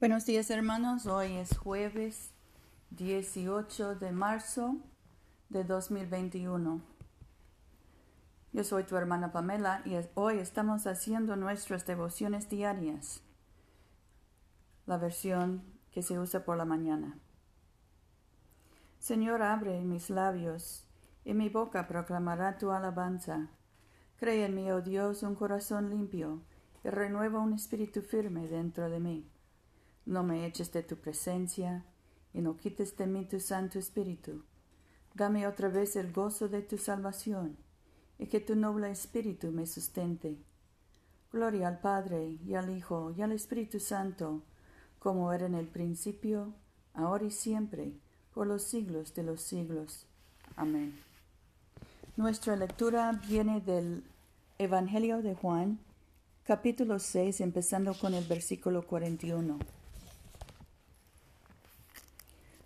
Buenos días hermanos, hoy es jueves 18 de marzo de 2021. Yo soy tu hermana Pamela y hoy estamos haciendo nuestras devociones diarias, la versión que se usa por la mañana. Señor, abre mis labios y mi boca proclamará tu alabanza. Cree en mí, oh Dios, un corazón limpio y renueva un espíritu firme dentro de mí. No me eches de tu presencia y no quites de mí tu Santo Espíritu. Dame otra vez el gozo de tu salvación y que tu noble Espíritu me sustente. Gloria al Padre y al Hijo y al Espíritu Santo, como era en el principio, ahora y siempre, por los siglos de los siglos. Amén. Nuestra lectura viene del Evangelio de Juan, capítulo 6, empezando con el versículo 41.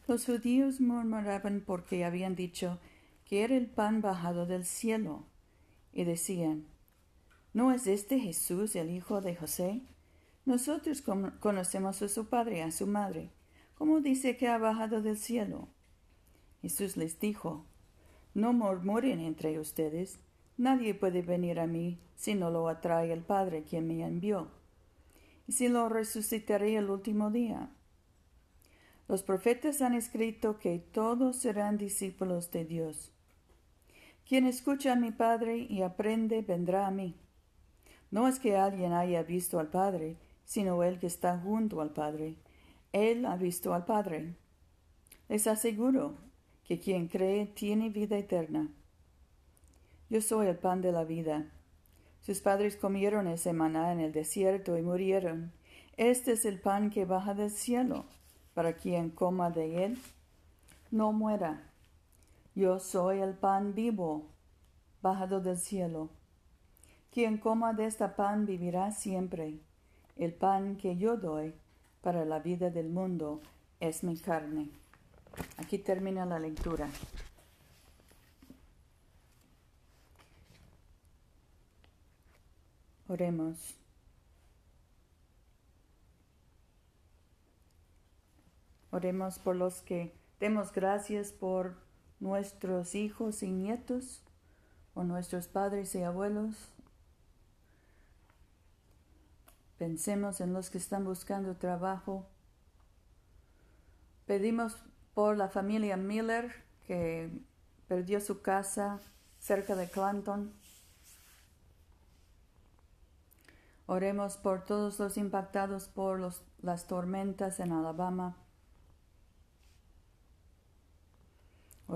Los judíos murmuraban porque habían dicho que era el pan bajado del cielo, y decían, ¿no es este Jesús el hijo de José? Nosotros conocemos a su padre y a su madre. ¿Cómo dice que ha bajado del cielo? Jesús les dijo, No murmuren entre ustedes, nadie puede venir a mí si no lo atrae el Padre quien me envió. Y si lo resucitaré el último día. Los profetas han escrito que todos serán discípulos de Dios. Quien escucha a mi Padre y aprende vendrá a mí. No es que alguien haya visto al Padre, sino el que está junto al Padre. Él ha visto al Padre. Les aseguro que quien cree tiene vida eterna. Yo soy el pan de la vida. Sus padres comieron ese maná en el desierto y murieron. Este es el pan que baja del cielo para quien coma de él, no muera. Yo soy el pan vivo, bajado del cielo. Quien coma de este pan vivirá siempre. El pan que yo doy para la vida del mundo es mi carne. Aquí termina la lectura. Oremos. Oremos por los que demos gracias por nuestros hijos y nietos, o nuestros padres y abuelos. Pensemos en los que están buscando trabajo. Pedimos por la familia Miller que perdió su casa cerca de Clanton. Oremos por todos los impactados por las tormentas en Alabama.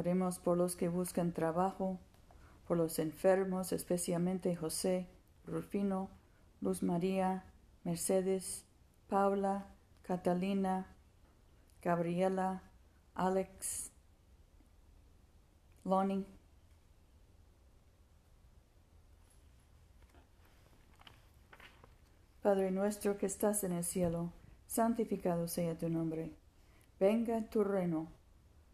Oremos por los que buscan trabajo, por los enfermos, especialmente José, Rufino, Luz María, Mercedes, Paula, Catalina, Gabriela, Alex, Lonnie. Padre nuestro que estás en el cielo, santificado sea tu nombre. Venga tu reino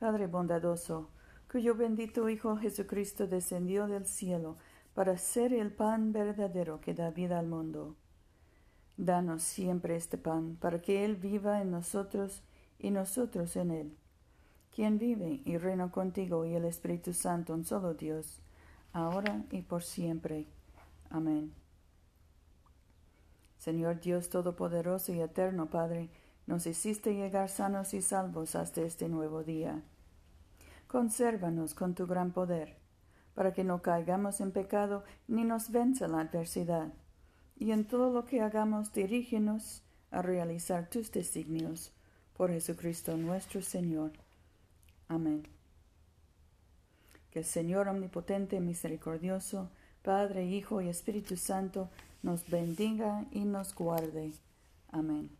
Padre bondadoso, cuyo bendito Hijo Jesucristo descendió del cielo para ser el pan verdadero que da vida al mundo. Danos siempre este pan, para que Él viva en nosotros y nosotros en Él, quien vive y reina contigo y el Espíritu Santo, un solo Dios, ahora y por siempre. Amén. Señor Dios Todopoderoso y Eterno Padre, nos hiciste llegar sanos y salvos hasta este nuevo día. Consérvanos con tu gran poder, para que no caigamos en pecado ni nos venza la adversidad. Y en todo lo que hagamos, dirígenos a realizar tus designios. Por Jesucristo nuestro Señor. Amén. Que el Señor omnipotente misericordioso, Padre, Hijo y Espíritu Santo, nos bendiga y nos guarde. Amén.